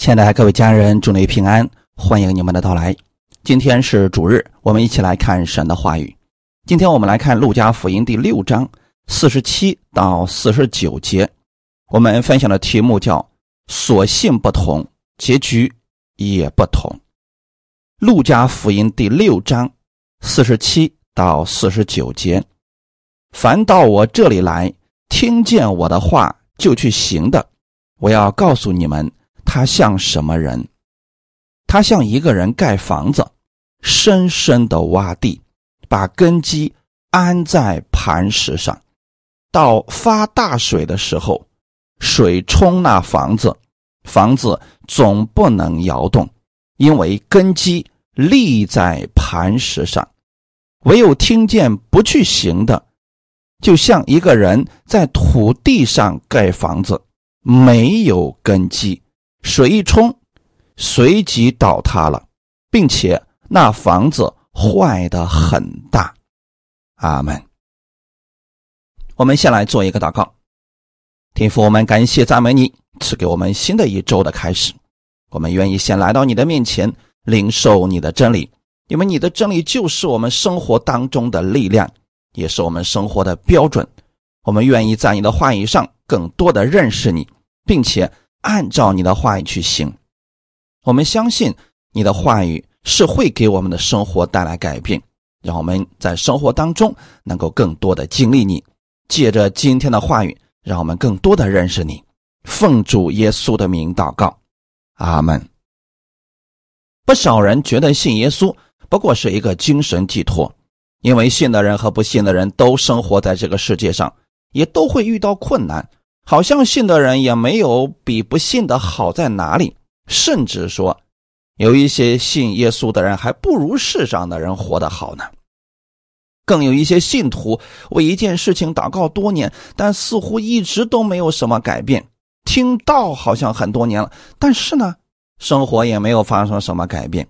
亲爱的各位家人，祝你平安，欢迎你们的到来。今天是主日，我们一起来看神的话语。今天我们来看《路加福音》第六章四十七到四十九节。我们分享的题目叫“所信不同，结局也不同”。《路加福音》第六章四十七到四十九节：凡到我这里来，听见我的话就去行的，我要告诉你们。他像什么人？他像一个人盖房子，深深的挖地，把根基安在磐石上。到发大水的时候，水冲那房子，房子总不能摇动，因为根基立在磐石上。唯有听见不去行的，就像一个人在土地上盖房子，没有根基。水一冲，随即倒塌了，并且那房子坏的很大。阿门。我们先来做一个祷告，天父，我们感谢赞美你，赐给我们新的一周的开始。我们愿意先来到你的面前，领受你的真理，因为你的真理就是我们生活当中的力量，也是我们生活的标准。我们愿意在你的话语上更多的认识你，并且。按照你的话语去行，我们相信你的话语是会给我们的生活带来改变，让我们在生活当中能够更多的经历你。借着今天的话语，让我们更多的认识你。奉主耶稣的名祷告，阿门。不少人觉得信耶稣不过是一个精神寄托，因为信的人和不信的人都生活在这个世界上，也都会遇到困难。好像信的人也没有比不信的好在哪里，甚至说，有一些信耶稣的人还不如世上的人活得好呢。更有一些信徒为一件事情祷告多年，但似乎一直都没有什么改变。听到好像很多年了，但是呢，生活也没有发生什么改变。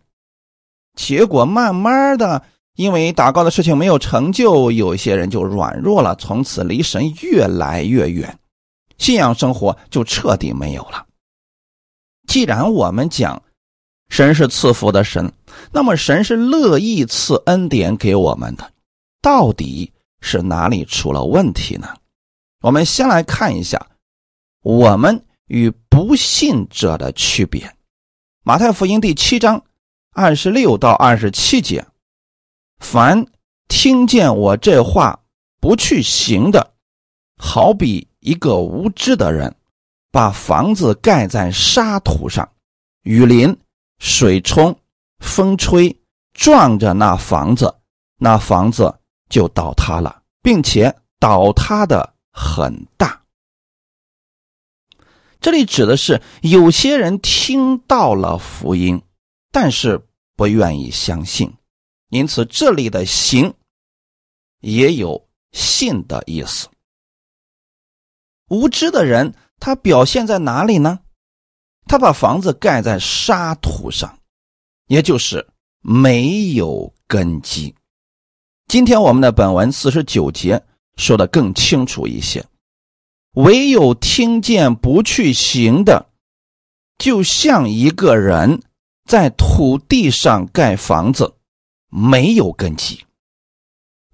结果慢慢的，因为祷告的事情没有成就，有些人就软弱了，从此离神越来越远。信仰生活就彻底没有了。既然我们讲神是赐福的神，那么神是乐意赐恩典给我们的，到底是哪里出了问题呢？我们先来看一下我们与不信者的区别。马太福音第七章二十六到二十七节：凡听见我这话不去行的，好比。一个无知的人，把房子盖在沙土上，雨淋、水冲、风吹，撞着那房子，那房子就倒塌了，并且倒塌的很大。这里指的是有些人听到了福音，但是不愿意相信，因此这里的“行”也有信的意思。无知的人，他表现在哪里呢？他把房子盖在沙土上，也就是没有根基。今天我们的本文四十九节说的更清楚一些：唯有听见不去行的，就像一个人在土地上盖房子，没有根基，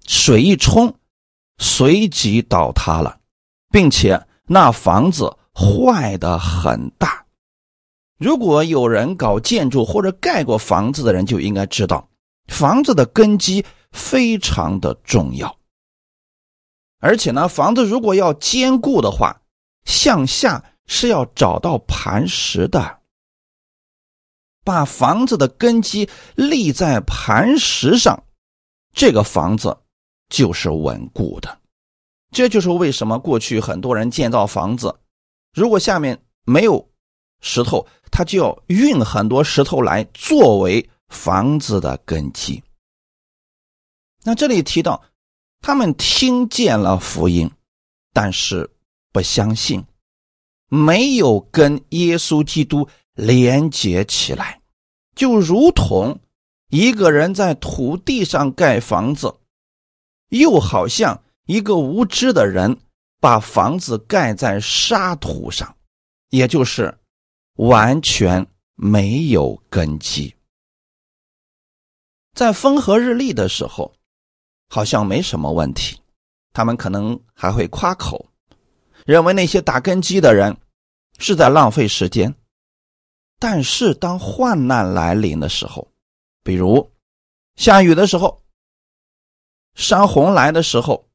水一冲，随即倒塌了，并且。那房子坏的很大。如果有人搞建筑或者盖过房子的人，就应该知道，房子的根基非常的重要。而且呢，房子如果要坚固的话，向下是要找到磐石的。把房子的根基立在磐石上，这个房子就是稳固的。这就是为什么过去很多人建造房子，如果下面没有石头，他就要运很多石头来作为房子的根基。那这里提到，他们听见了福音，但是不相信，没有跟耶稣基督连接起来，就如同一个人在土地上盖房子，又好像。一个无知的人把房子盖在沙土上，也就是完全没有根基。在风和日丽的时候，好像没什么问题，他们可能还会夸口，认为那些打根基的人是在浪费时间。但是当患难来临的时候，比如下雨的时候、山洪来的时候、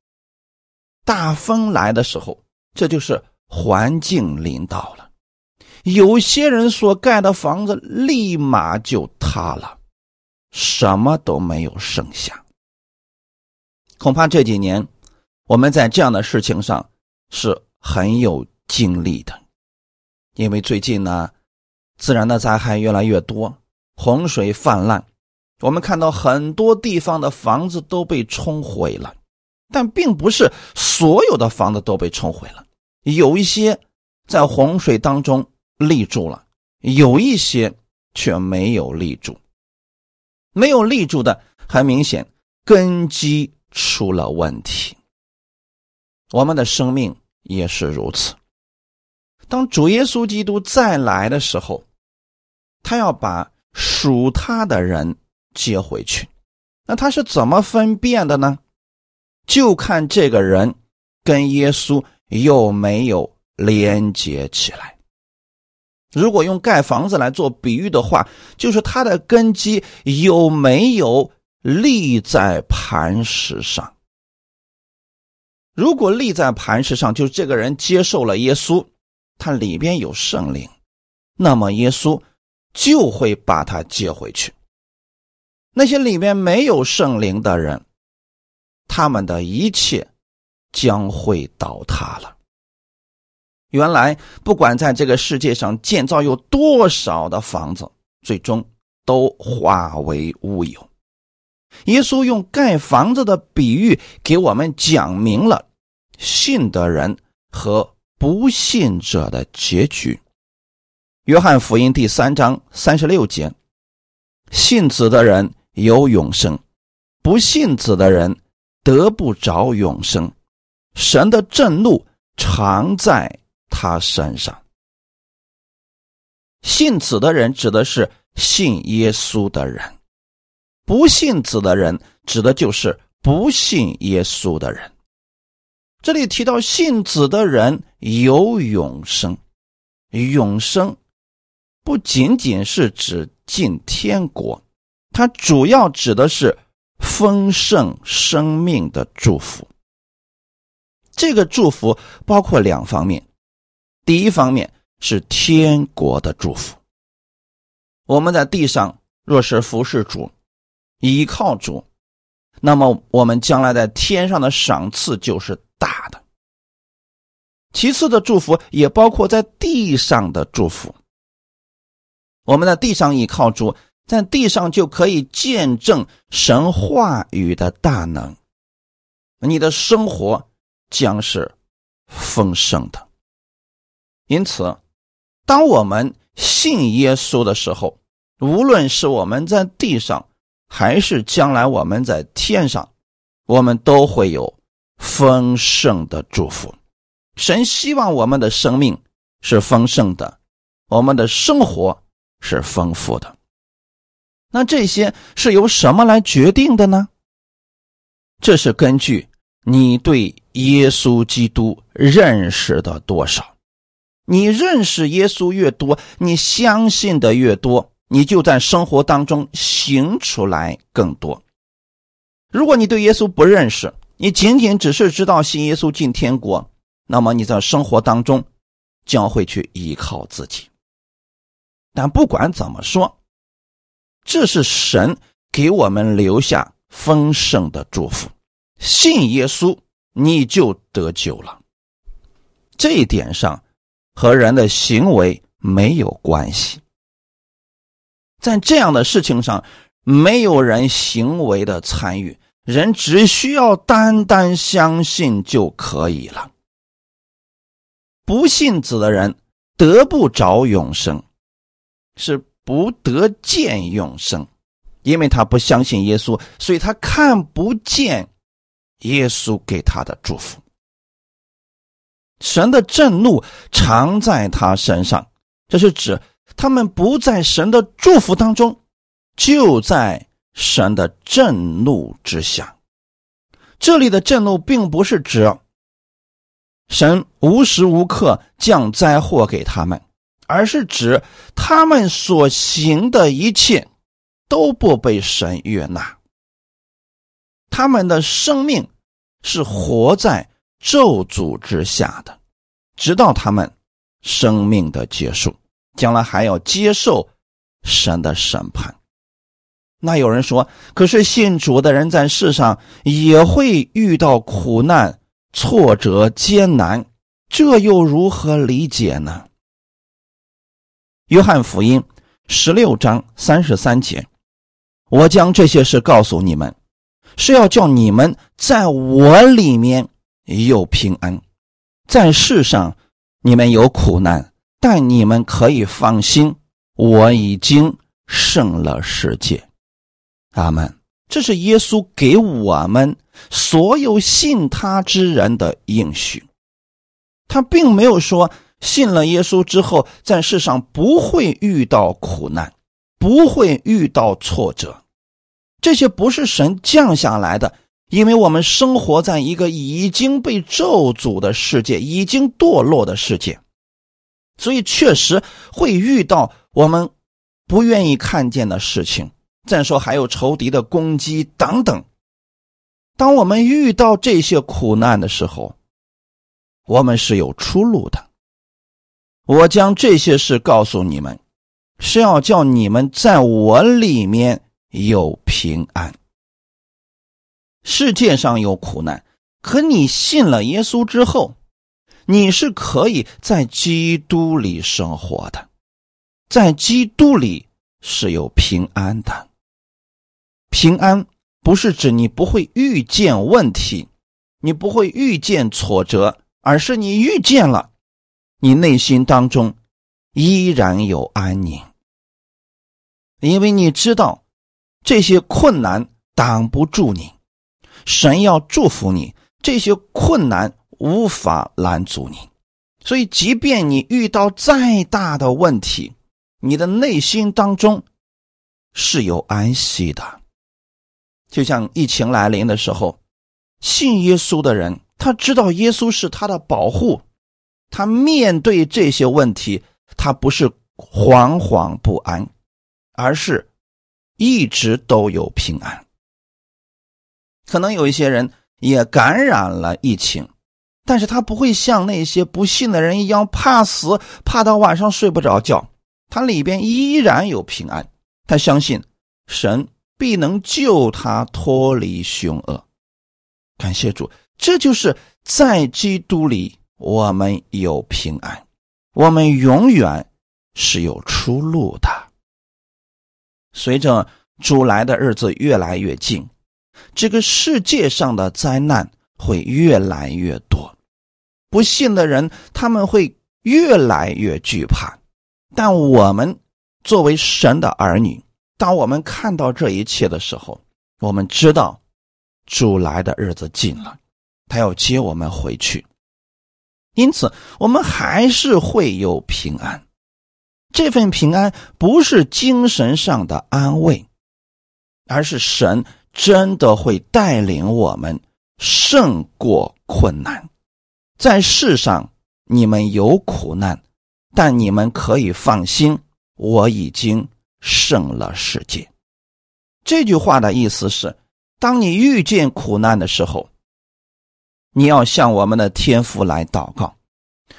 大风来的时候，这就是环境临到了，有些人所盖的房子立马就塌了。什么都没有剩下，恐怕这几年我们在这样的事情上是很有经历的，因为最近呢，自然的灾害越来越多，洪水泛滥，我们看到很多地方的房子都被冲毁了，但并不是所有的房子都被冲毁了，有一些在洪水当中立住了，有一些却没有立住。没有立住的，很明显根基出了问题。我们的生命也是如此。当主耶稣基督再来的时候，他要把属他的人接回去。那他是怎么分辨的呢？就看这个人跟耶稣有没有连接起来。如果用盖房子来做比喻的话，就是他的根基有没有立在磐石上？如果立在磐石上，就是这个人接受了耶稣，他里边有圣灵，那么耶稣就会把他接回去。那些里面没有圣灵的人，他们的一切将会倒塌了。原来，不管在这个世界上建造有多少的房子，最终都化为乌有。耶稣用盖房子的比喻给我们讲明了信的人和不信者的结局。约翰福音第三章三十六节：信子的人有永生，不信子的人得不着永生。神的震怒常在。他身上，信子的人指的是信耶稣的人，不信子的人指的就是不信耶稣的人。这里提到信子的人有永生，永生不仅仅是指进天国，它主要指的是丰盛生命的祝福。这个祝福包括两方面。第一方面是天国的祝福。我们在地上若是服侍主、依靠主，那么我们将来在天上的赏赐就是大的。其次的祝福也包括在地上的祝福。我们在地上依靠主，在地上就可以见证神话语的大能，你的生活将是丰盛的。因此，当我们信耶稣的时候，无论是我们在地上，还是将来我们在天上，我们都会有丰盛的祝福。神希望我们的生命是丰盛的，我们的生活是丰富的。那这些是由什么来决定的呢？这是根据你对耶稣基督认识的多少。你认识耶稣越多，你相信的越多，你就在生活当中行出来更多。如果你对耶稣不认识，你仅仅只是知道信耶稣进天国，那么你在生活当中将会去依靠自己。但不管怎么说，这是神给我们留下丰盛的祝福。信耶稣，你就得救了。这一点上。和人的行为没有关系，在这样的事情上，没有人行为的参与，人只需要单单相信就可以了。不信子的人得不着永生，是不得见永生，因为他不相信耶稣，所以他看不见耶稣给他的祝福。神的震怒常在他身上，这是指他们不在神的祝福当中，就在神的震怒之下。这里的震怒，并不是指神无时无刻降灾祸给他们，而是指他们所行的一切都不被神悦纳，他们的生命是活在咒诅之下的，直到他们生命的结束。将来还要接受神的审判。那有人说：“可是信主的人在世上也会遇到苦难、挫折、艰难，这又如何理解呢？”约翰福音十六章三十三节：“我将这些事告诉你们，是要叫你们在我里面有平安。在世上你们有苦难。”但你们可以放心，我已经胜了世界。阿门。这是耶稣给我们所有信他之人的应许。他并没有说信了耶稣之后，在世上不会遇到苦难，不会遇到挫折。这些不是神降下来的，因为我们生活在一个已经被咒诅的世界，已经堕落的世界。所以确实会遇到我们不愿意看见的事情，再说还有仇敌的攻击等等。当我们遇到这些苦难的时候，我们是有出路的。我将这些事告诉你们，是要叫你们在我里面有平安。世界上有苦难，可你信了耶稣之后。你是可以在基督里生活的，在基督里是有平安的。平安不是指你不会遇见问题，你不会遇见挫折，而是你遇见了，你内心当中依然有安宁，因为你知道这些困难挡不住你，神要祝福你，这些困难。无法拦阻你，所以即便你遇到再大的问题，你的内心当中是有安息的。就像疫情来临的时候，信耶稣的人，他知道耶稣是他的保护，他面对这些问题，他不是惶惶不安，而是一直都有平安。可能有一些人也感染了疫情。但是他不会像那些不信的人一样怕死，怕到晚上睡不着觉。他里边依然有平安，他相信神必能救他脱离凶恶。感谢主，这就是在基督里我们有平安，我们永远是有出路的。随着主来的日子越来越近，这个世界上的灾难。会越来越多，不信的人他们会越来越惧怕，但我们作为神的儿女，当我们看到这一切的时候，我们知道主来的日子近了，他要接我们回去，因此我们还是会有平安。这份平安不是精神上的安慰，而是神真的会带领我们。胜过困难，在世上你们有苦难，但你们可以放心，我已经胜了世界。这句话的意思是：当你遇见苦难的时候，你要向我们的天父来祷告，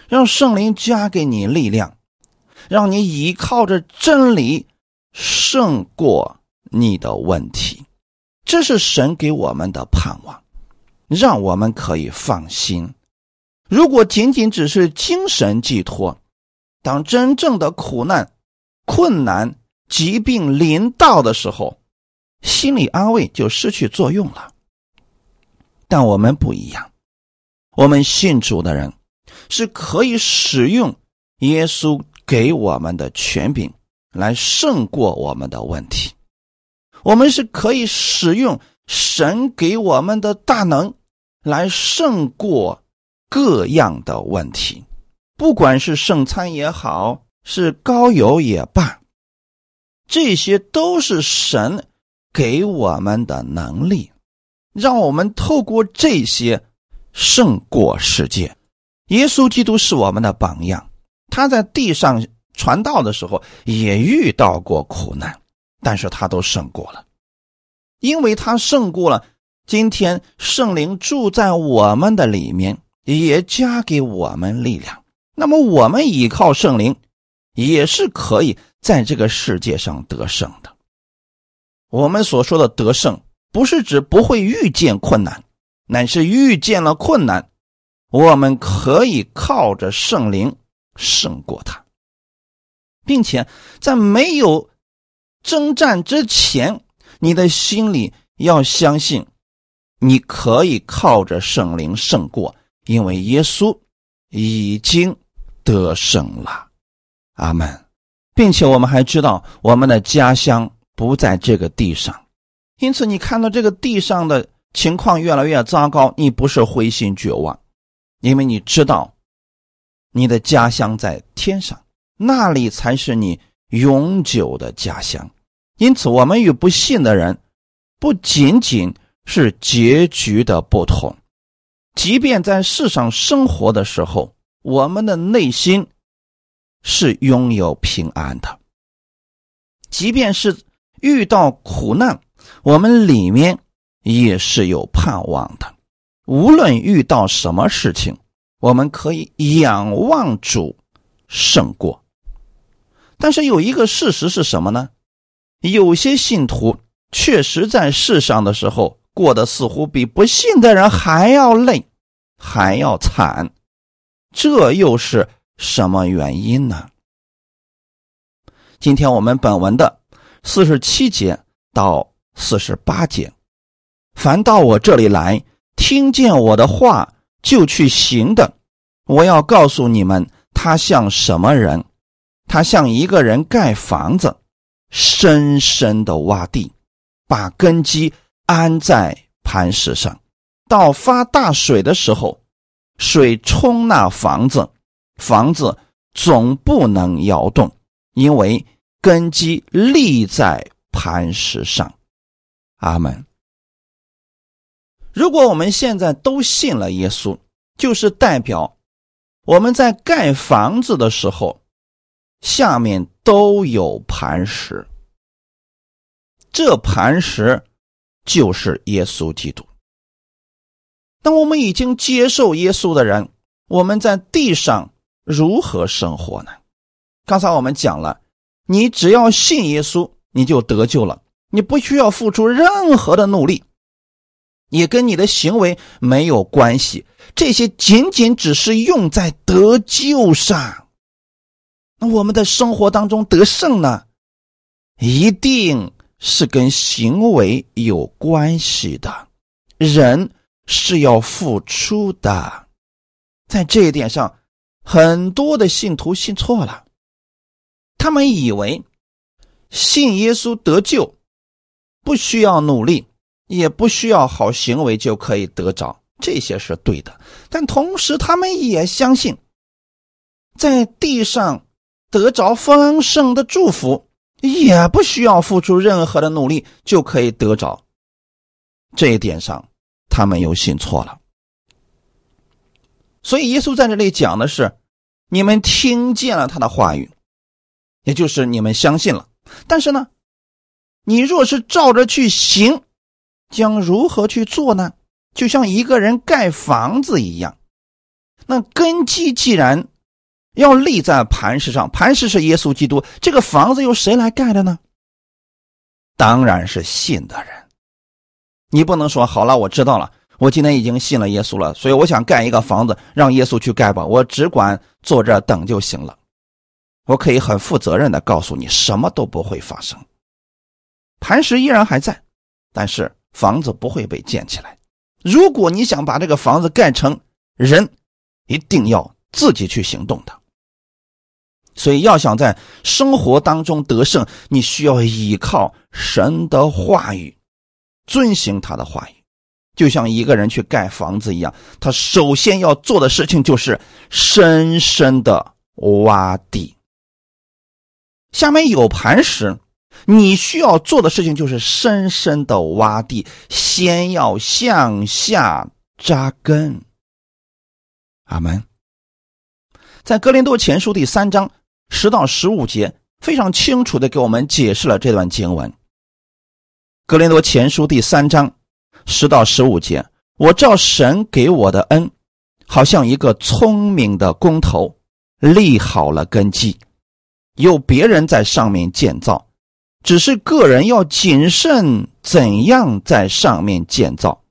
让圣灵加给你力量，让你依靠着真理胜过你的问题。这是神给我们的盼望。让我们可以放心。如果仅仅只是精神寄托，当真正的苦难、困难、疾病临到的时候，心理安慰就失去作用了。但我们不一样，我们信主的人是可以使用耶稣给我们的权柄来胜过我们的问题。我们是可以使用神给我们的大能。来胜过各样的问题，不管是圣餐也好，是高油也罢，这些都是神给我们的能力，让我们透过这些胜过世界。耶稣基督是我们的榜样，他在地上传道的时候也遇到过苦难，但是他都胜过了，因为他胜过了。今天圣灵住在我们的里面，也加给我们力量。那么我们依靠圣灵，也是可以在这个世界上得胜的。我们所说的得胜，不是指不会遇见困难，乃是遇见了困难，我们可以靠着圣灵胜过它，并且在没有征战之前，你的心里要相信。你可以靠着圣灵胜过，因为耶稣已经得胜了，阿门。并且我们还知道，我们的家乡不在这个地上，因此你看到这个地上的情况越来越糟糕，你不是灰心绝望，因为你知道你的家乡在天上，那里才是你永久的家乡。因此，我们与不信的人不仅仅。是结局的不同，即便在世上生活的时候，我们的内心是拥有平安的；即便是遇到苦难，我们里面也是有盼望的。无论遇到什么事情，我们可以仰望主胜过。但是有一个事实是什么呢？有些信徒确实在世上的时候。过得似乎比不信的人还要累，还要惨，这又是什么原因呢？今天我们本文的四十七节到四十八节，凡到我这里来听见我的话就去行的，我要告诉你们，他像什么人？他像一个人盖房子，深深的挖地，把根基。安在磐石上，到发大水的时候，水冲那房子，房子总不能摇动，因为根基立在磐石上。阿门。如果我们现在都信了耶稣，就是代表我们在盖房子的时候，下面都有磐石，这磐石。就是耶稣基督。当我们已经接受耶稣的人，我们在地上如何生活呢？刚才我们讲了，你只要信耶稣，你就得救了，你不需要付出任何的努力，也跟你的行为没有关系。这些仅仅只是用在得救上。那我们的生活当中得胜呢？一定。是跟行为有关系的，人是要付出的，在这一点上，很多的信徒信错了，他们以为信耶稣得救，不需要努力，也不需要好行为就可以得着，这些是对的，但同时他们也相信，在地上得着丰盛的祝福。也不需要付出任何的努力就可以得着，这一点上他们又信错了。所以耶稣在这里讲的是：你们听见了他的话语，也就是你们相信了。但是呢，你若是照着去行，将如何去做呢？就像一个人盖房子一样，那根基既然。要立在磐石上，磐石是耶稣基督。这个房子由谁来盖的呢？当然是信的人。你不能说好了，我知道了，我今天已经信了耶稣了，所以我想盖一个房子，让耶稣去盖吧，我只管坐这等就行了。我可以很负责任的告诉你，什么都不会发生。磐石依然还在，但是房子不会被建起来。如果你想把这个房子盖成，人一定要自己去行动的。所以，要想在生活当中得胜，你需要依靠神的话语，遵行他的话语。就像一个人去盖房子一样，他首先要做的事情就是深深的挖地。下面有磐石，你需要做的事情就是深深的挖地，先要向下扎根。阿门。在哥林多前书第三章十到十五节，非常清楚的给我们解释了这段经文。哥林多前书第三章十到十五节，我照神给我的恩，好像一个聪明的工头，立好了根基，有别人在上面建造，只是个人要谨慎怎样在上面建造，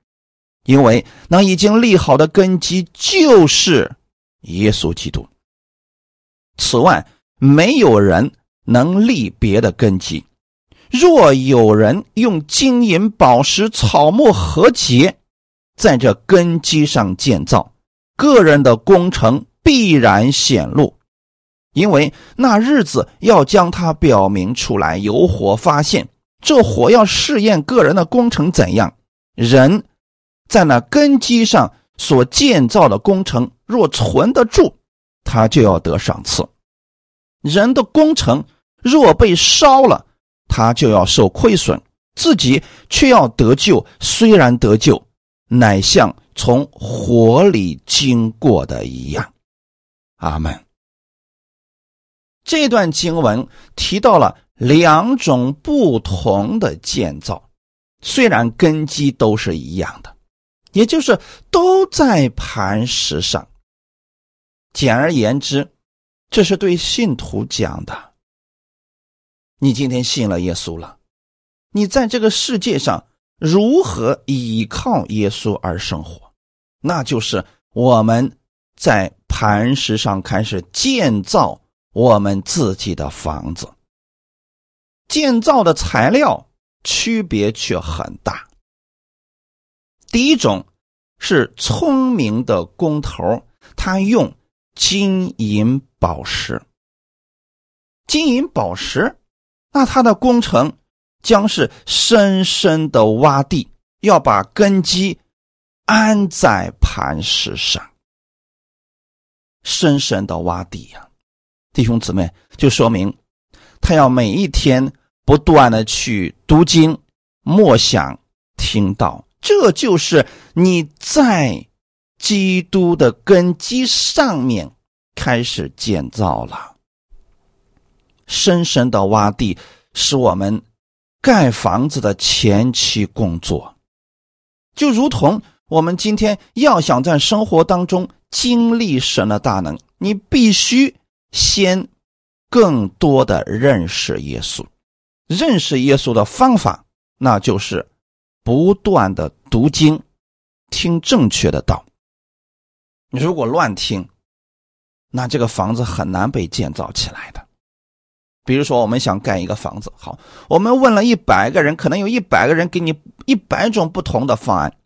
因为那已经立好的根基就是耶稣基督。此外，没有人能立别的根基。若有人用金银宝石、草木和结，在这根基上建造，个人的工程必然显露，因为那日子要将它表明出来。有火发现，这火要试验个人的工程怎样。人在那根基上所建造的工程，若存得住。他就要得赏赐。人的工程若被烧了，他就要受亏损，自己却要得救。虽然得救，乃像从火里经过的一样。阿门。这段经文提到了两种不同的建造，虽然根基都是一样的，也就是都在磐石上。简而言之，这是对信徒讲的。你今天信了耶稣了，你在这个世界上如何依靠耶稣而生活？那就是我们在磐石上开始建造我们自己的房子。建造的材料区别却很大。第一种是聪明的工头，他用。金银宝石，金银宝石，那它的工程将是深深的挖地，要把根基安在磐石上，深深的挖地呀，弟兄姊妹，就说明他要每一天不断的去读经、默想、听到，这就是你在。基督的根基上面开始建造了，深深的挖地是我们盖房子的前期工作，就如同我们今天要想在生活当中经历神的大能，你必须先更多的认识耶稣，认识耶稣的方法，那就是不断的读经，听正确的道。你如果乱听，那这个房子很难被建造起来的。比如说，我们想盖一个房子，好，我们问了一百个人，可能有一百个人给你一百种不同的方案，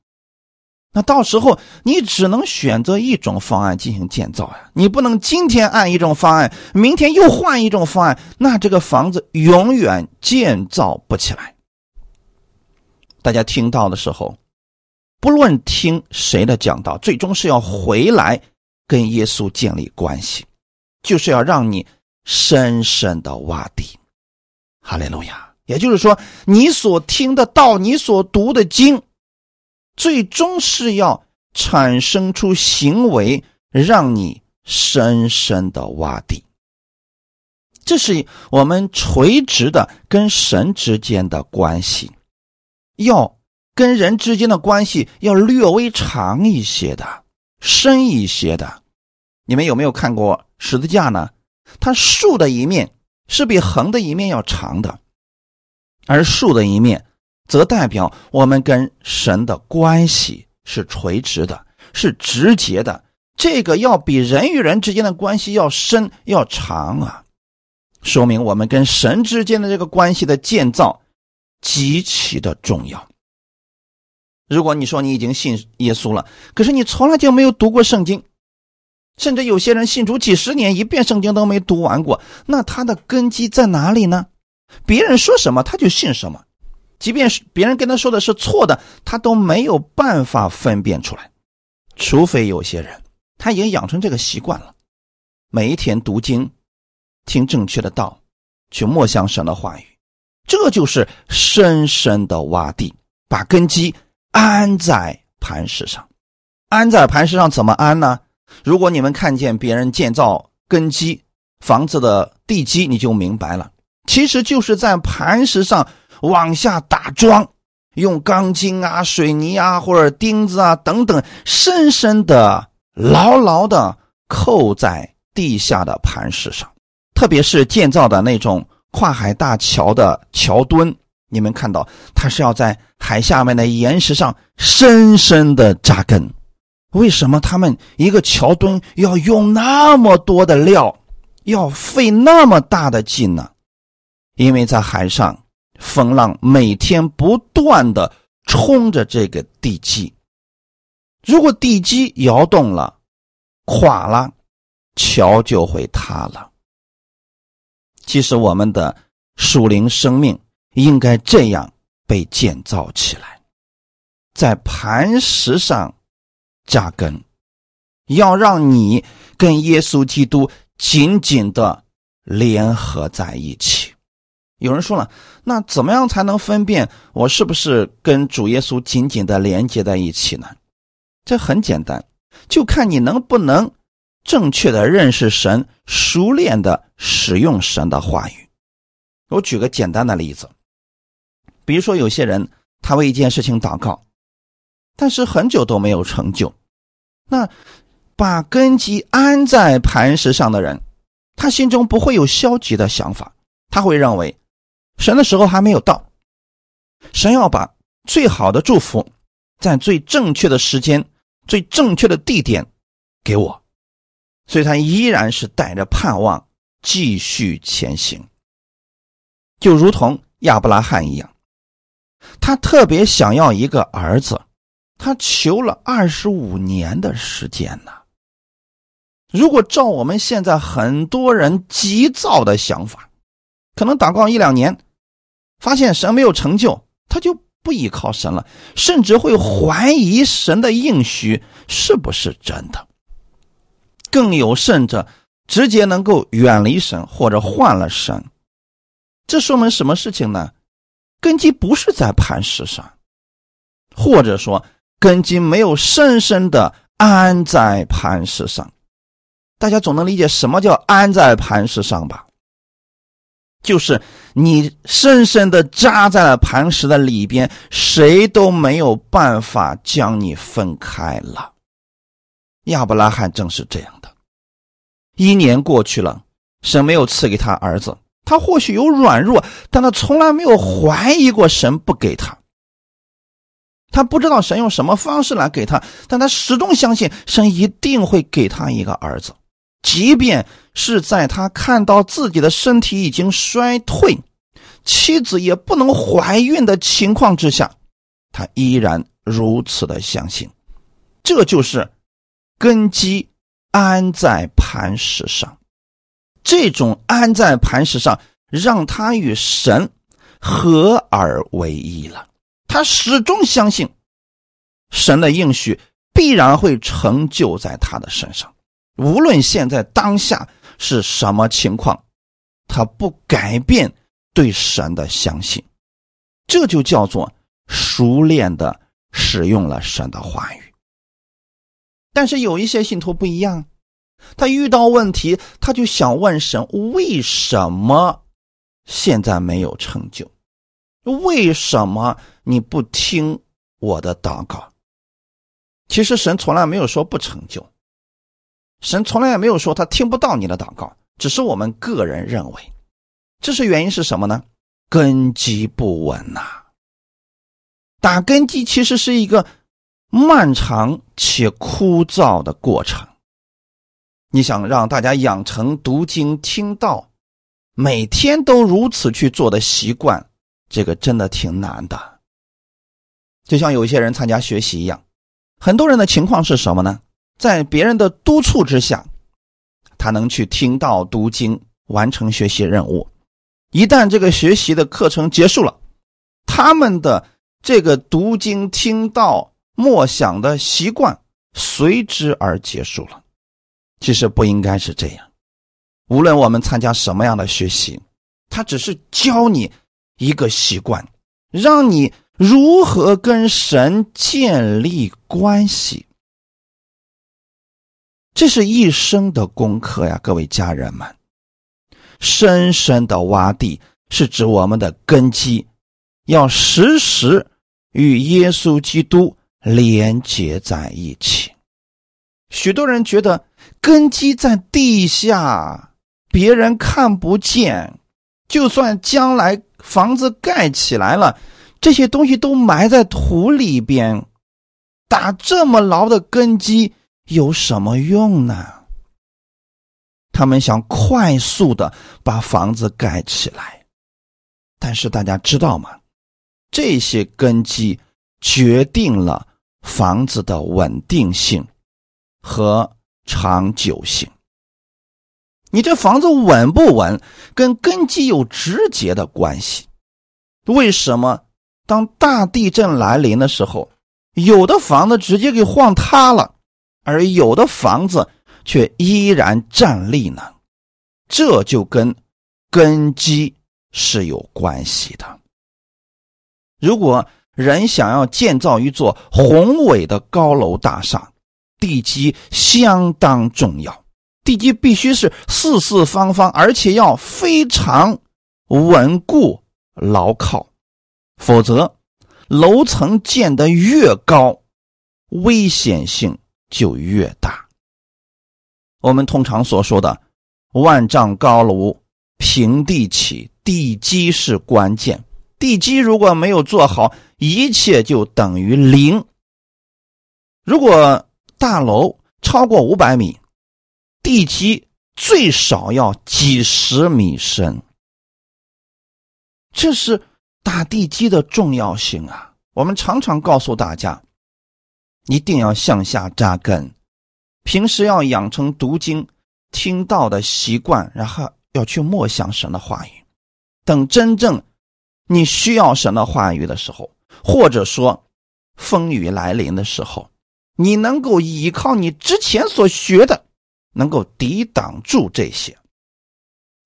那到时候你只能选择一种方案进行建造呀。你不能今天按一种方案，明天又换一种方案，那这个房子永远建造不起来。大家听到的时候。不论听谁的讲道，最终是要回来跟耶稣建立关系，就是要让你深深的挖地。哈利路亚！也就是说，你所听的道，你所读的经，最终是要产生出行为，让你深深的挖地。这是我们垂直的跟神之间的关系，要。跟人之间的关系要略微长一些的、深一些的。你们有没有看过十字架呢？它竖的一面是比横的一面要长的，而竖的一面则代表我们跟神的关系是垂直的、是直接的。这个要比人与人之间的关系要深、要长啊！说明我们跟神之间的这个关系的建造极其的重要。如果你说你已经信耶稣了，可是你从来就没有读过圣经，甚至有些人信主几十年，一遍圣经都没读完过，那他的根基在哪里呢？别人说什么他就信什么，即便是别人跟他说的是错的，他都没有办法分辨出来。除非有些人他已经养成这个习惯了，每一天读经，听正确的道，去默想神的话语，这就是深深的挖地，把根基安在磐石上。安在磐石上怎么安呢？如果你们看见别人建造根基房子的地基，你就明白了，其实就是在磐石上往下打桩，用钢筋啊、水泥啊或者钉子啊等等，深深的、牢牢的扣在地下的磐石上。特别是建造的那种跨海大桥的桥墩，你们看到它是要在海下面的岩石上深深的扎根。为什么他们一个桥墩要用那么多的料，要费那么大的劲呢？因为在海上，风浪每天不断的冲着这个地基，如果地基摇动了、垮了，桥就会塌了。其实，我们的属灵生命应该这样被建造起来，在磐石上扎根，要让你跟耶稣基督紧紧的联合在一起。有人说了，那怎么样才能分辨我是不是跟主耶稣紧紧的连接在一起呢？这很简单，就看你能不能。正确的认识神，熟练的使用神的话语。我举个简单的例子，比如说有些人他为一件事情祷告，但是很久都没有成就。那把根基安在磐石上的人，他心中不会有消极的想法，他会认为神的时候还没有到，神要把最好的祝福在最正确的时间、最正确的地点给我。所以他依然是带着盼望继续前行，就如同亚伯拉罕一样，他特别想要一个儿子，他求了二十五年的时间呢。如果照我们现在很多人急躁的想法，可能祷告一两年，发现神没有成就，他就不依靠神了，甚至会怀疑神的应许是不是真的。更有甚者，直接能够远离神或者换了神，这说明什么事情呢？根基不是在磐石上，或者说根基没有深深的安在磐石上。大家总能理解什么叫安在磐石上吧？就是你深深的扎在了磐石的里边，谁都没有办法将你分开了。亚伯拉罕正是这样的。一年过去了，神没有赐给他儿子。他或许有软弱，但他从来没有怀疑过神不给他。他不知道神用什么方式来给他，但他始终相信神一定会给他一个儿子，即便是在他看到自己的身体已经衰退，妻子也不能怀孕的情况之下，他依然如此的相信。这就是根基。安在磐石上，这种安在磐石上，让他与神合而为一了。他始终相信神的应许必然会成就在他的身上，无论现在当下是什么情况，他不改变对神的相信。这就叫做熟练的使用了神的话语。但是有一些信徒不一样，他遇到问题，他就想问神：为什么现在没有成就？为什么你不听我的祷告？其实神从来没有说不成就，神从来也没有说他听不到你的祷告，只是我们个人认为，这是原因是什么呢？根基不稳呐。打根基其实是一个。漫长且枯燥的过程，你想让大家养成读经听道，每天都如此去做的习惯，这个真的挺难的。就像有一些人参加学习一样，很多人的情况是什么呢？在别人的督促之下，他能去听到读经，完成学习任务。一旦这个学习的课程结束了，他们的这个读经听到。默想的习惯随之而结束了。其实不应该是这样。无论我们参加什么样的学习，他只是教你一个习惯，让你如何跟神建立关系。这是一生的功课呀，各位家人们。深深的洼地是指我们的根基，要时时与耶稣基督连接在一起。许多人觉得根基在地下，别人看不见，就算将来房子盖起来了，这些东西都埋在土里边，打这么牢的根基。有什么用呢？他们想快速的把房子盖起来，但是大家知道吗？这些根基决定了房子的稳定性和长久性。你这房子稳不稳，跟根基有直接的关系。为什么当大地震来临的时候，有的房子直接给晃塌了？而有的房子却依然站立呢，这就跟根基是有关系的。如果人想要建造一座宏伟的高楼大厦，地基相当重要，地基必须是四四方方，而且要非常稳固牢靠，否则楼层建得越高，危险性。就越大。我们通常所说的“万丈高楼平地起”，地基是关键。地基如果没有做好，一切就等于零。如果大楼超过五百米，地基最少要几十米深。这是打地基的重要性啊！我们常常告诉大家。一定要向下扎根，平时要养成读经、听道的习惯，然后要去默想神的话语。等真正你需要神的话语的时候，或者说风雨来临的时候，你能够依靠你之前所学的，能够抵挡住这些。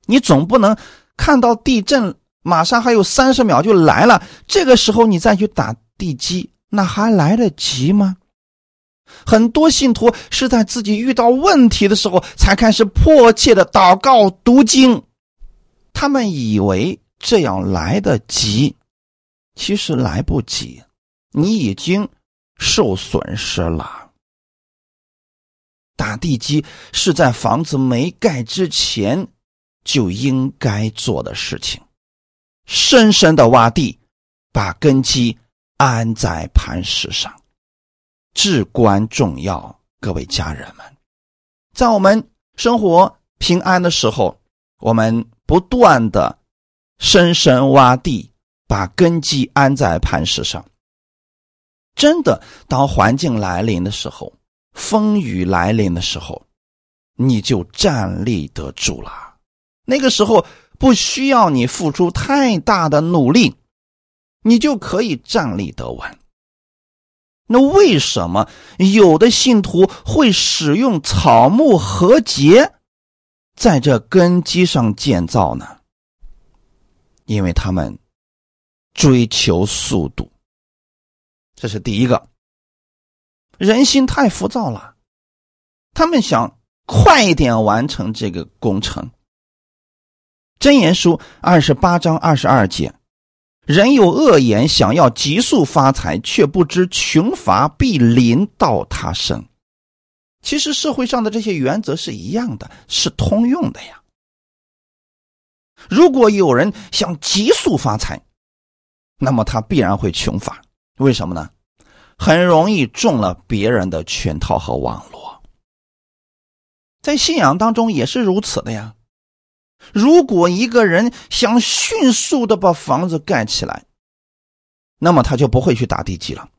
你总不能看到地震马上还有三十秒就来了，这个时候你再去打地基，那还来得及吗？很多信徒是在自己遇到问题的时候才开始迫切的祷告读经，他们以为这样来得及，其实来不及，你已经受损失了。打地基是在房子没盖之前就应该做的事情，深深的挖地，把根基安在磐石上。至关重要，各位家人们，在我们生活平安的时候，我们不断的深深挖地，把根基安在磐石上。真的，当环境来临的时候，风雨来临的时候，你就站立得住了。那个时候不需要你付出太大的努力，你就可以站立得稳。那为什么有的信徒会使用草木和结在这根基上建造呢？因为他们追求速度，这是第一个。人心太浮躁了，他们想快一点完成这个工程。真言书二十八章二十二节。人有恶言，想要急速发财，却不知穷乏必临到他身。其实社会上的这些原则是一样的，是通用的呀。如果有人想急速发财，那么他必然会穷乏。为什么呢？很容易中了别人的圈套和网络。在信仰当中也是如此的呀。如果一个人想迅速的把房子盖起来，那么他就不会去打地基了。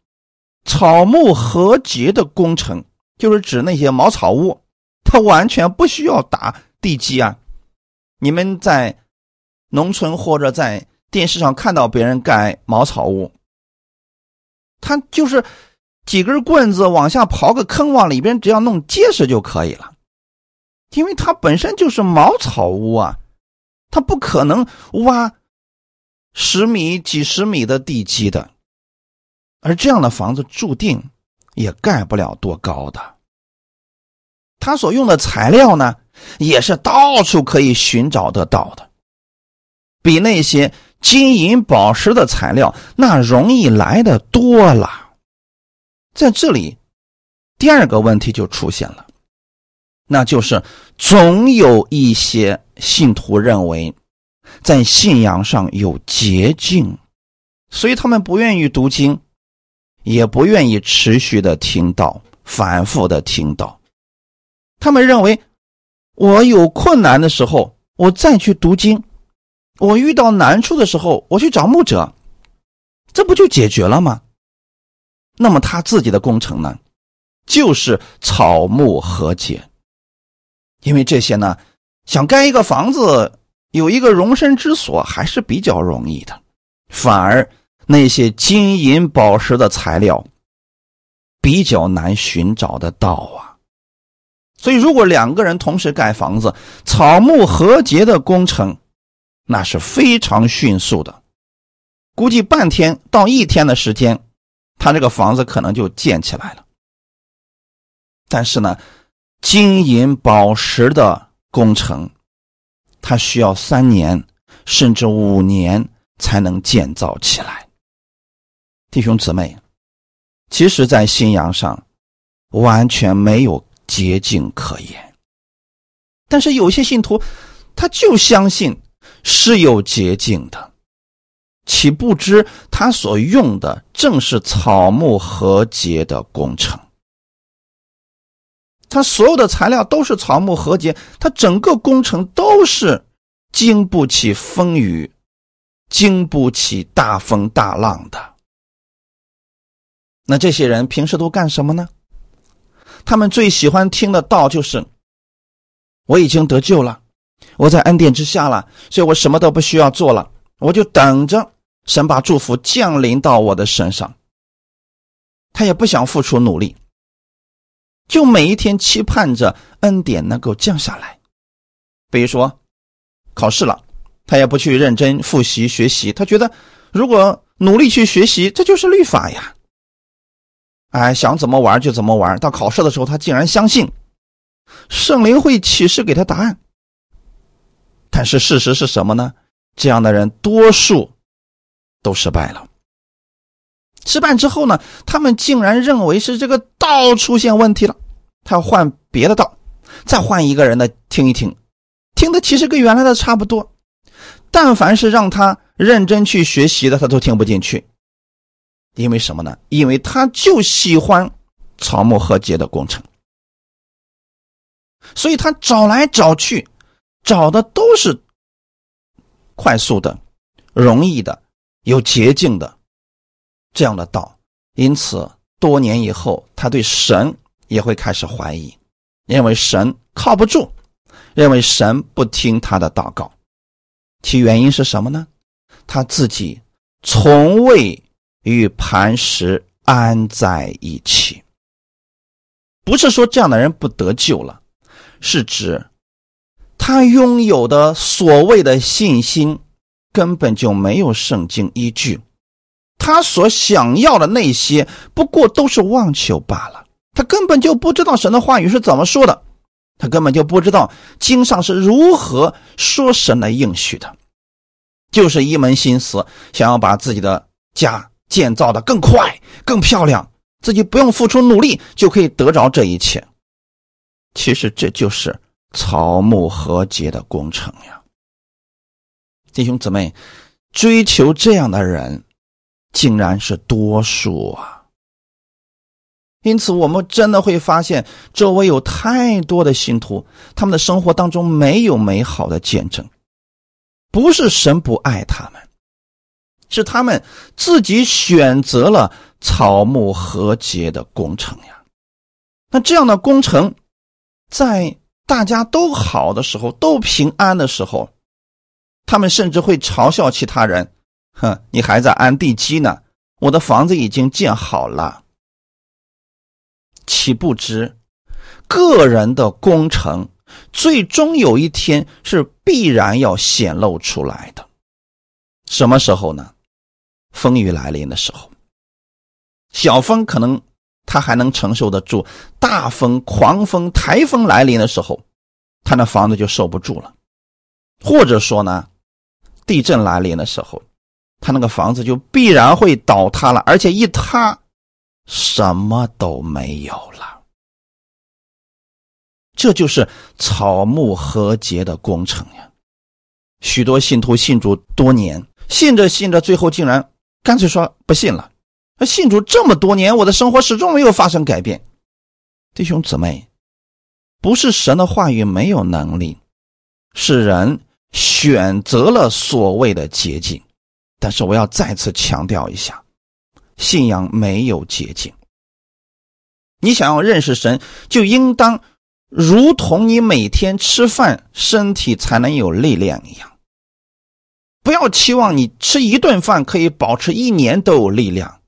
草木合结的工程就是指那些茅草屋，它完全不需要打地基啊。你们在农村或者在电视上看到别人盖茅草屋，他就是几根棍子往下刨个坑，往里边只要弄结实就可以了。因为它本身就是茅草屋啊，它不可能挖十米、几十米的地基的，而这样的房子注定也盖不了多高的。他所用的材料呢，也是到处可以寻找得到的，比那些金银宝石的材料那容易来的多了。在这里，第二个问题就出现了。那就是总有一些信徒认为，在信仰上有捷径，所以他们不愿意读经，也不愿意持续的听到、反复的听到。他们认为，我有困难的时候，我再去读经；我遇到难处的时候，我去找牧者，这不就解决了吗？那么他自己的工程呢，就是草木和解。因为这些呢，想盖一个房子，有一个容身之所还是比较容易的，反而那些金银宝石的材料比较难寻找得到啊。所以，如果两个人同时盖房子，草木和结的工程，那是非常迅速的，估计半天到一天的时间，他这个房子可能就建起来了。但是呢？金银宝石的工程，它需要三年甚至五年才能建造起来。弟兄姊妹，其实，在信仰上完全没有捷径可言。但是有些信徒，他就相信是有捷径的，岂不知他所用的正是草木和结的工程。它所有的材料都是草木和结，它整个工程都是经不起风雨、经不起大风大浪的。那这些人平时都干什么呢？他们最喜欢听的道就是：“我已经得救了，我在恩典之下了，所以我什么都不需要做了，我就等着神把祝福降临到我的身上。”他也不想付出努力。就每一天期盼着恩典能够降下来，比如说考试了，他也不去认真复习学习，他觉得如果努力去学习，这就是律法呀。哎，想怎么玩就怎么玩。到考试的时候，他竟然相信圣灵会启示给他答案。但是事实是什么呢？这样的人多数都失败了。失败之后呢，他们竟然认为是这个道出现问题了。他要换别的道，再换一个人的听一听，听的其实跟原来的差不多。但凡是让他认真去学习的，他都听不进去。因为什么呢？因为他就喜欢草木和结的工程，所以他找来找去，找的都是快速的、容易的、有捷径的这样的道。因此，多年以后，他对神。也会开始怀疑，认为神靠不住，认为神不听他的祷告，其原因是什么呢？他自己从未与磐石安在一起。不是说这样的人不得救了，是指他拥有的所谓的信心根本就没有圣经依据，他所想要的那些不过都是妄求罢了。他根本就不知道神的话语是怎么说的，他根本就不知道经上是如何说神的应许的，就是一门心思想要把自己的家建造的更快、更漂亮，自己不用付出努力就可以得着这一切。其实这就是草木和结的工程呀，弟兄姊妹，追求这样的人竟然是多数啊。因此，我们真的会发现，周围有太多的信徒，他们的生活当中没有美好的见证。不是神不爱他们，是他们自己选择了草木和结的工程呀。那这样的工程，在大家都好的时候，都平安的时候，他们甚至会嘲笑其他人：“哼，你还在安地基呢，我的房子已经建好了。”岂不知，个人的工程最终有一天是必然要显露出来的。什么时候呢？风雨来临的时候。小风可能他还能承受得住，大风、狂风、台风来临的时候，他那房子就受不住了。或者说呢，地震来临的时候，他那个房子就必然会倒塌了，而且一塌，什么都没有了。这就是草木和结的工程呀！许多信徒信主多年，信着信着，最后竟然干脆说不信了。信主这么多年，我的生活始终没有发生改变。弟兄姊妹，不是神的话语没有能力，是人选择了所谓的捷径。但是我要再次强调一下，信仰没有捷径。你想要认识神，就应当。如同你每天吃饭，身体才能有力量一样，不要期望你吃一顿饭可以保持一年都有力量，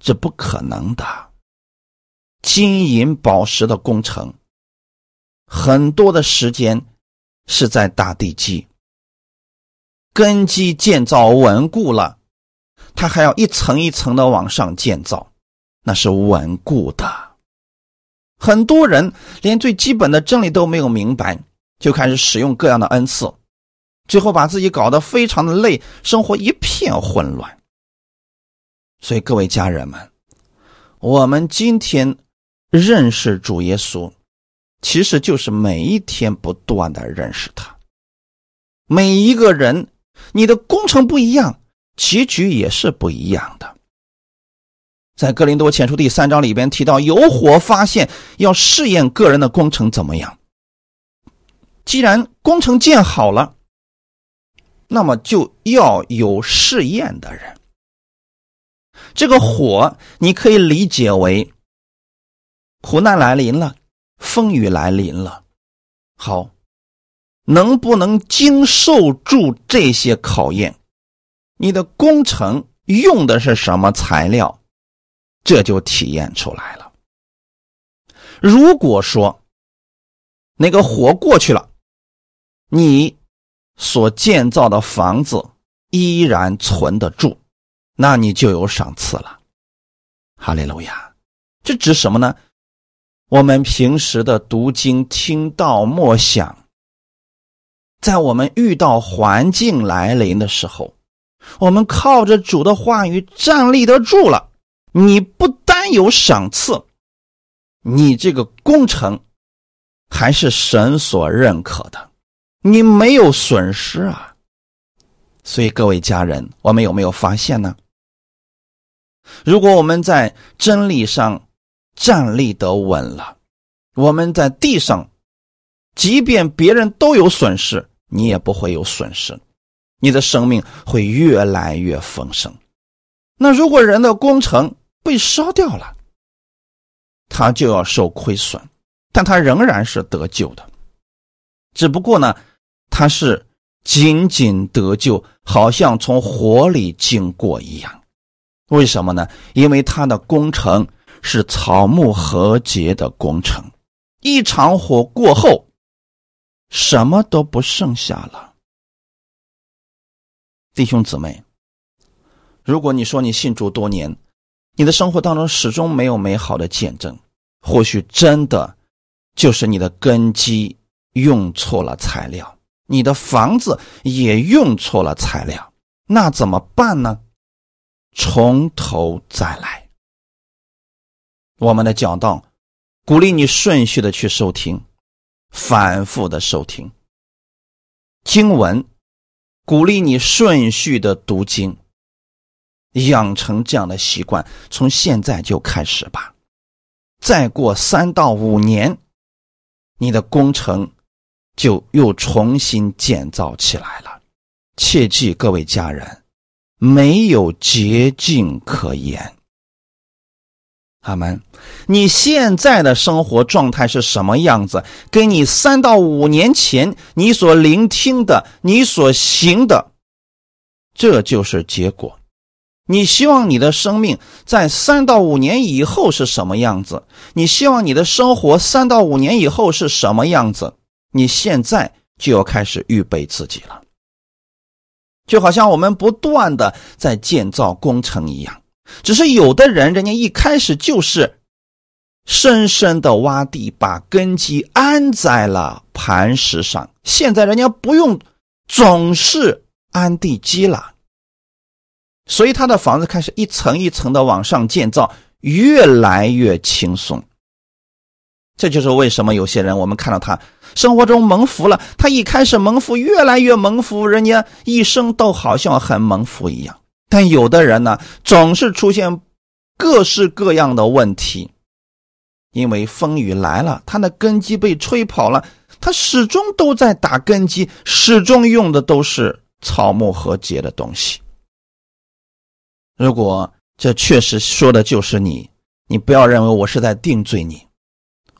这不可能的。金银宝石的工程，很多的时间是在打地基，根基建造稳固了，它还要一层一层的往上建造，那是稳固的。很多人连最基本的真理都没有明白，就开始使用各样的恩赐，最后把自己搞得非常的累，生活一片混乱。所以各位家人们，我们今天认识主耶稣，其实就是每一天不断的认识他。每一个人，你的工程不一样，结局也是不一样的。在格林多前书第三章里边提到，有火发现要试验个人的工程怎么样。既然工程建好了，那么就要有试验的人。这个火你可以理解为苦难来临了，风雨来临了。好，能不能经受住这些考验？你的工程用的是什么材料？这就体验出来了。如果说那个火过去了，你所建造的房子依然存得住，那你就有赏赐了。哈利路亚！这指什么呢？我们平时的读经、听到、默想，在我们遇到环境来临的时候，我们靠着主的话语站立得住了。你不单有赏赐，你这个工程还是神所认可的，你没有损失啊。所以各位家人，我们有没有发现呢？如果我们在真理上站立得稳了，我们在地上，即便别人都有损失，你也不会有损失，你的生命会越来越丰盛。那如果人的工程，被烧掉了，他就要受亏损，但他仍然是得救的。只不过呢，他是仅仅得救，好像从火里经过一样。为什么呢？因为他的工程是草木和结的工程，一场火过后，什么都不剩下了。弟兄姊妹，如果你说你信主多年，你的生活当中始终没有美好的见证，或许真的就是你的根基用错了材料，你的房子也用错了材料，那怎么办呢？从头再来。我们的讲道鼓励你顺序的去收听，反复的收听经文，鼓励你顺序的读经。养成这样的习惯，从现在就开始吧。再过三到五年，你的工程就又重新建造起来了。切记，各位家人，没有捷径可言。阿门。你现在的生活状态是什么样子？跟你三到五年前你所聆听的、你所行的，这就是结果。你希望你的生命在三到五年以后是什么样子？你希望你的生活三到五年以后是什么样子？你现在就要开始预备自己了。就好像我们不断的在建造工程一样，只是有的人，人家一开始就是深深的挖地，把根基安在了磐石上。现在人家不用总是安地基了，所以他的房子开始一层一层的往上建造，越来越轻松。这就是为什么有些人我们看到他生活中蒙福了，他一开始蒙福，越来越蒙福，人家一生都好像很蒙福一样。但有的人呢，总是出现各式各样的问题，因为风雨来了，他的根基被吹跑了，他始终都在打根基，始终用的都是草木和结的东西。如果这确实说的就是你，你不要认为我是在定罪你。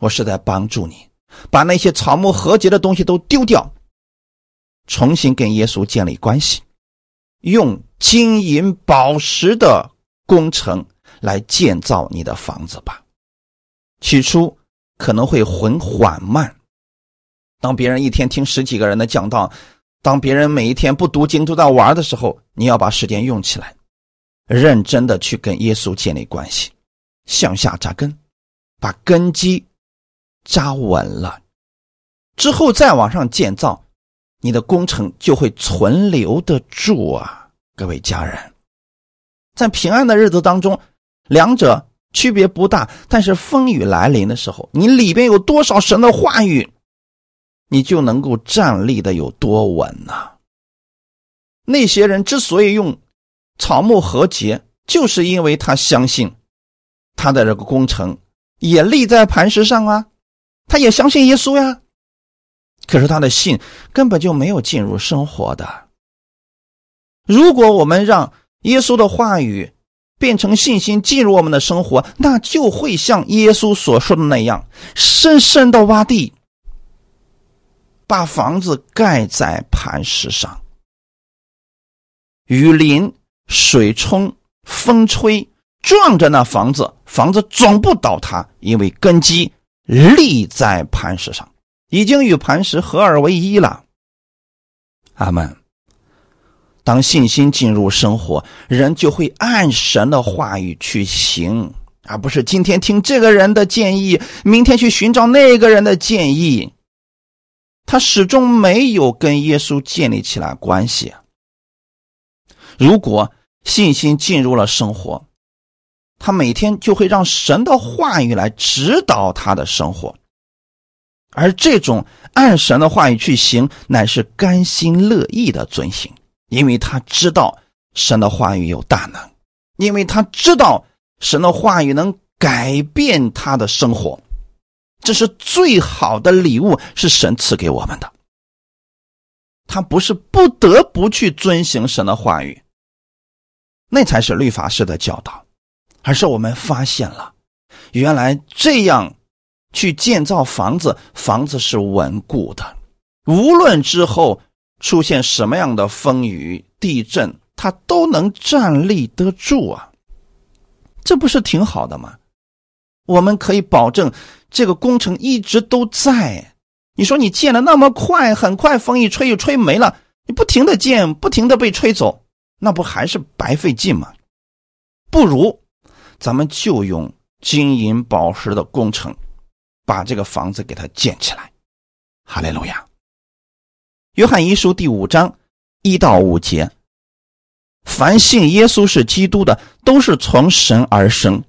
我是在帮助你，把那些草木和结的东西都丢掉，重新跟耶稣建立关系，用金银宝石的工程来建造你的房子吧。起初可能会很缓慢，当别人一天听十几个人的讲道，当别人每一天不读经都在玩的时候，你要把时间用起来，认真的去跟耶稣建立关系，向下扎根，把根基。扎稳了之后，再往上建造，你的工程就会存留得住啊！各位家人，在平安的日子当中，两者区别不大。但是风雨来临的时候，你里边有多少神的话语，你就能够站立的有多稳呢？那些人之所以用草木和结，就是因为他相信他的这个工程也立在磐石上啊。他也相信耶稣呀，可是他的信根本就没有进入生活的。如果我们让耶稣的话语变成信心进入我们的生活，那就会像耶稣所说的那样，深深的挖地，把房子盖在磐石上。雨淋、水冲、风吹，撞着那房子，房子总不倒塌，因为根基。立在磐石上，已经与磐石合二为一了。阿门。当信心进入生活，人就会按神的话语去行，而不是今天听这个人的建议，明天去寻找那个人的建议。他始终没有跟耶稣建立起来关系。如果信心进入了生活，他每天就会让神的话语来指导他的生活，而这种按神的话语去行，乃是甘心乐意的遵行，因为他知道神的话语有大能，因为他知道神的话语能改变他的生活，这是最好的礼物，是神赐给我们的。他不是不得不去遵行神的话语，那才是律法师的教导。而是我们发现了，原来这样去建造房子，房子是稳固的，无论之后出现什么样的风雨、地震，它都能站立得住啊！这不是挺好的吗？我们可以保证这个工程一直都在。你说你建的那么快，很快风一吹就吹没了，你不停的建，不停的被吹走，那不还是白费劲吗？不如。咱们就用金银宝石的工程，把这个房子给它建起来。哈利路亚。约翰一书第五章一到五节：凡信耶稣是基督的，都是从神而生；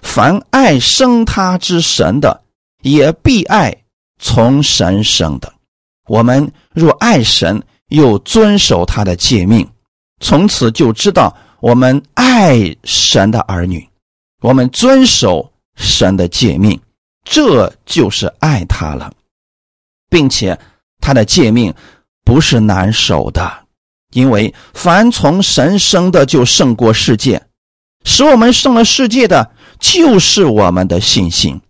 凡爱生他之神的，也必爱从神生的。我们若爱神，又遵守他的诫命，从此就知道我们爱神的儿女。我们遵守神的诫命，这就是爱他了，并且他的诫命不是难守的，因为凡从神生的就胜过世界，使我们胜了世界的就是我们的信心。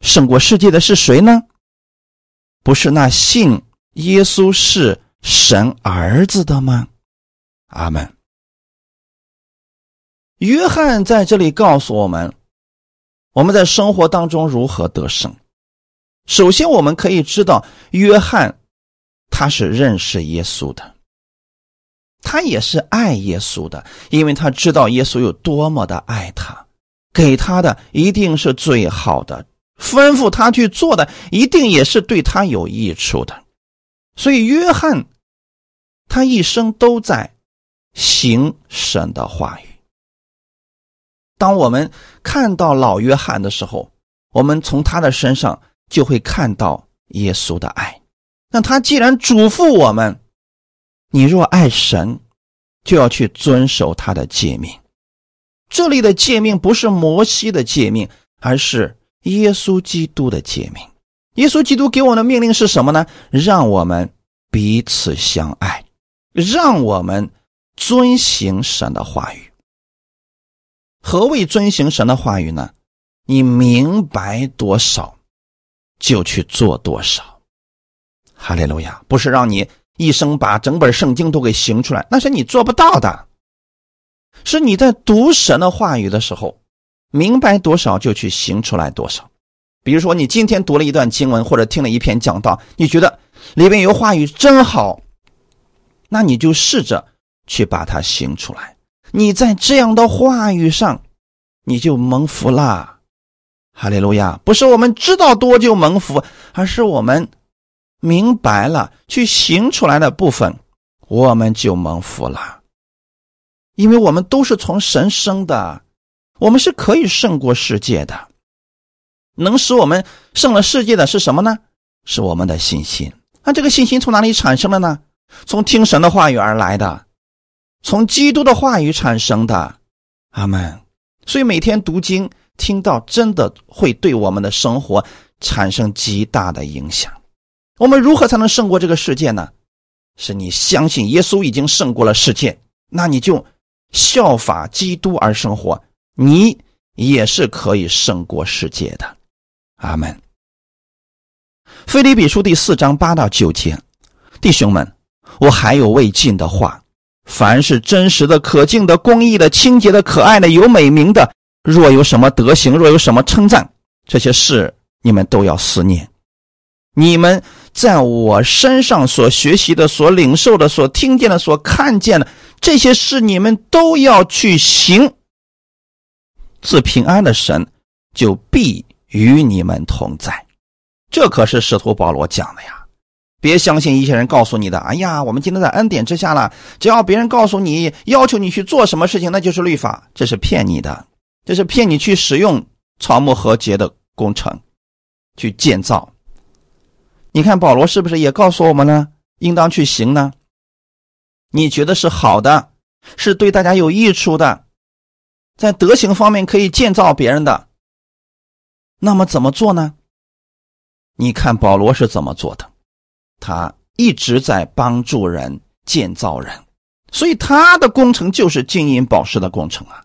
胜过世界的是谁呢？不是那信耶稣是神儿子的吗？阿门。约翰在这里告诉我们：我们在生活当中如何得胜。首先，我们可以知道，约翰他是认识耶稣的，他也是爱耶稣的，因为他知道耶稣有多么的爱他，给他的一定是最好的，吩咐他去做的一定也是对他有益处的。所以，约翰他一生都在行神的话语。当我们看到老约翰的时候，我们从他的身上就会看到耶稣的爱。那他既然嘱咐我们：“你若爱神，就要去遵守他的诫命。”这里的诫命不是摩西的诫命，而是耶稣基督的诫命。耶稣基督给我们的命令是什么呢？让我们彼此相爱，让我们遵行神的话语。何谓遵行神的话语呢？你明白多少，就去做多少。哈利路亚！不是让你一生把整本圣经都给行出来，那是你做不到的。是你在读神的话语的时候，明白多少就去行出来多少。比如说，你今天读了一段经文，或者听了一篇讲道，你觉得里面有话语真好，那你就试着去把它行出来。你在这样的话语上，你就蒙福啦。哈利路亚！不是我们知道多就蒙福，而是我们明白了去行出来的部分，我们就蒙福了。因为我们都是从神生的，我们是可以胜过世界的。能使我们胜了世界的是什么呢？是我们的信心。那这个信心从哪里产生的呢？从听神的话语而来的，从基督的话语产生的。阿门。所以每天读经。听到真的会对我们的生活产生极大的影响。我们如何才能胜过这个世界呢？是你相信耶稣已经胜过了世界，那你就效法基督而生活，你也是可以胜过世界的。阿门。腓立比书第四章八到九节，弟兄们，我还有未尽的话：凡是真实的、可敬的、公义的、清洁的、可爱的、有美名的。若有什么德行，若有什么称赞，这些事你们都要思念。你们在我身上所学习的、所领受的、所听见的、所看见的这些事，你们都要去行。自平安的神就必与你们同在。这可是使徒保罗讲的呀！别相信一些人告诉你的。哎呀，我们今天在恩典之下了，只要别人告诉你要求你去做什么事情，那就是律法，这是骗你的。这是骗你去使用草木和结的工程，去建造。你看保罗是不是也告诉我们呢？应当去行呢？你觉得是好的，是对大家有益处的，在德行方面可以建造别人的。那么怎么做呢？你看保罗是怎么做的？他一直在帮助人建造人，所以他的工程就是金银宝石的工程啊。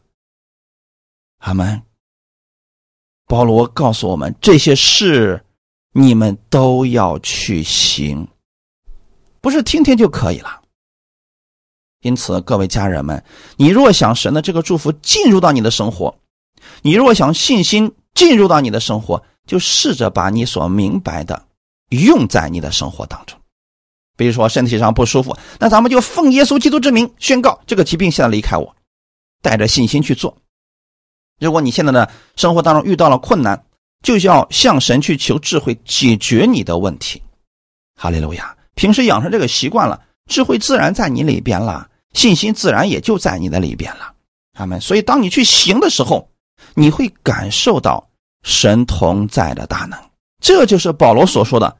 阿门。保罗告诉我们，这些事你们都要去行，不是听听就可以了。因此，各位家人们，你若想神的这个祝福进入到你的生活，你若想信心进入到你的生活，就试着把你所明白的用在你的生活当中。比如说，身体上不舒服，那咱们就奉耶稣基督之名宣告，这个疾病现在离开我，带着信心去做。如果你现在的生活当中遇到了困难，就要向神去求智慧解决你的问题。哈利路亚！平时养成这个习惯了，智慧自然在你里边了，信心自然也就在你的里边了。他们。所以，当你去行的时候，你会感受到神同在的大能。这就是保罗所说的：“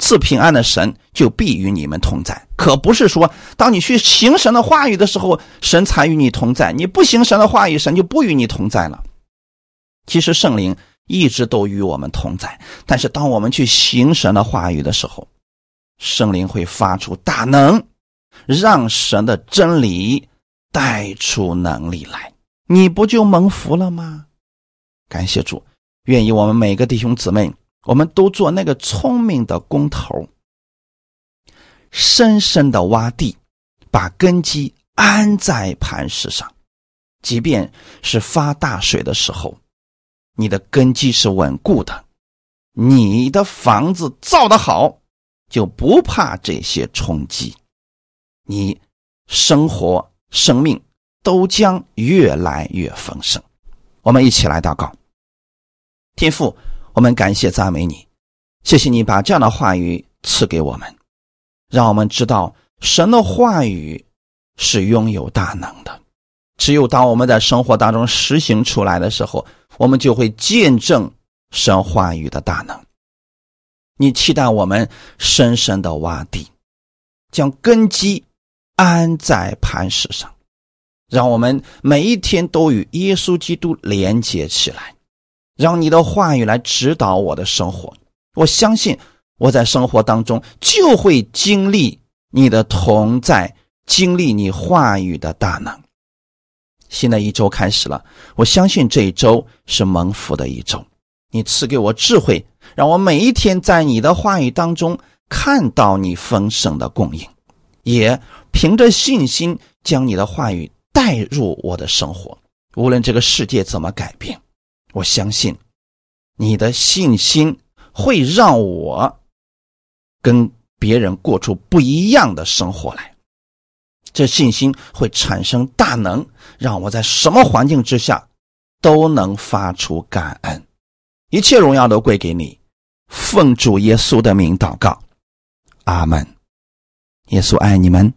赐平安的神就必与你们同在。”可不是说，当你去行神的话语的时候，神才与你同在；你不行神的话语，神就不与你同在了。其实圣灵一直都与我们同在，但是当我们去行神的话语的时候，圣灵会发出大能，让神的真理带出能力来，你不就蒙福了吗？感谢主，愿意我们每个弟兄姊妹，我们都做那个聪明的工头。深深的挖地，把根基安在磐石上，即便是发大水的时候，你的根基是稳固的。你的房子造得好，就不怕这些冲击，你生活生命都将越来越丰盛。我们一起来祷告，天父，我们感谢赞美你，谢谢你把这样的话语赐给我们，让我们知道神的话语是拥有大能的。只有当我们在生活当中实行出来的时候，我们就会见证神话语的大能。你期待我们深深的挖地，将根基安在磐石上，让我们每一天都与耶稣基督连接起来，让你的话语来指导我的生活。我相信我在生活当中就会经历你的同在，经历你话语的大能。新的一周开始了，我相信这一周是蒙福的一周。你赐给我智慧，让我每一天在你的话语当中看到你丰盛的供应，也凭着信心将你的话语带入我的生活。无论这个世界怎么改变，我相信你的信心会让我跟别人过出不一样的生活来。这信心会产生大能，让我在什么环境之下都能发出感恩，一切荣耀都归给你。奉主耶稣的名祷告，阿门。耶稣爱你们。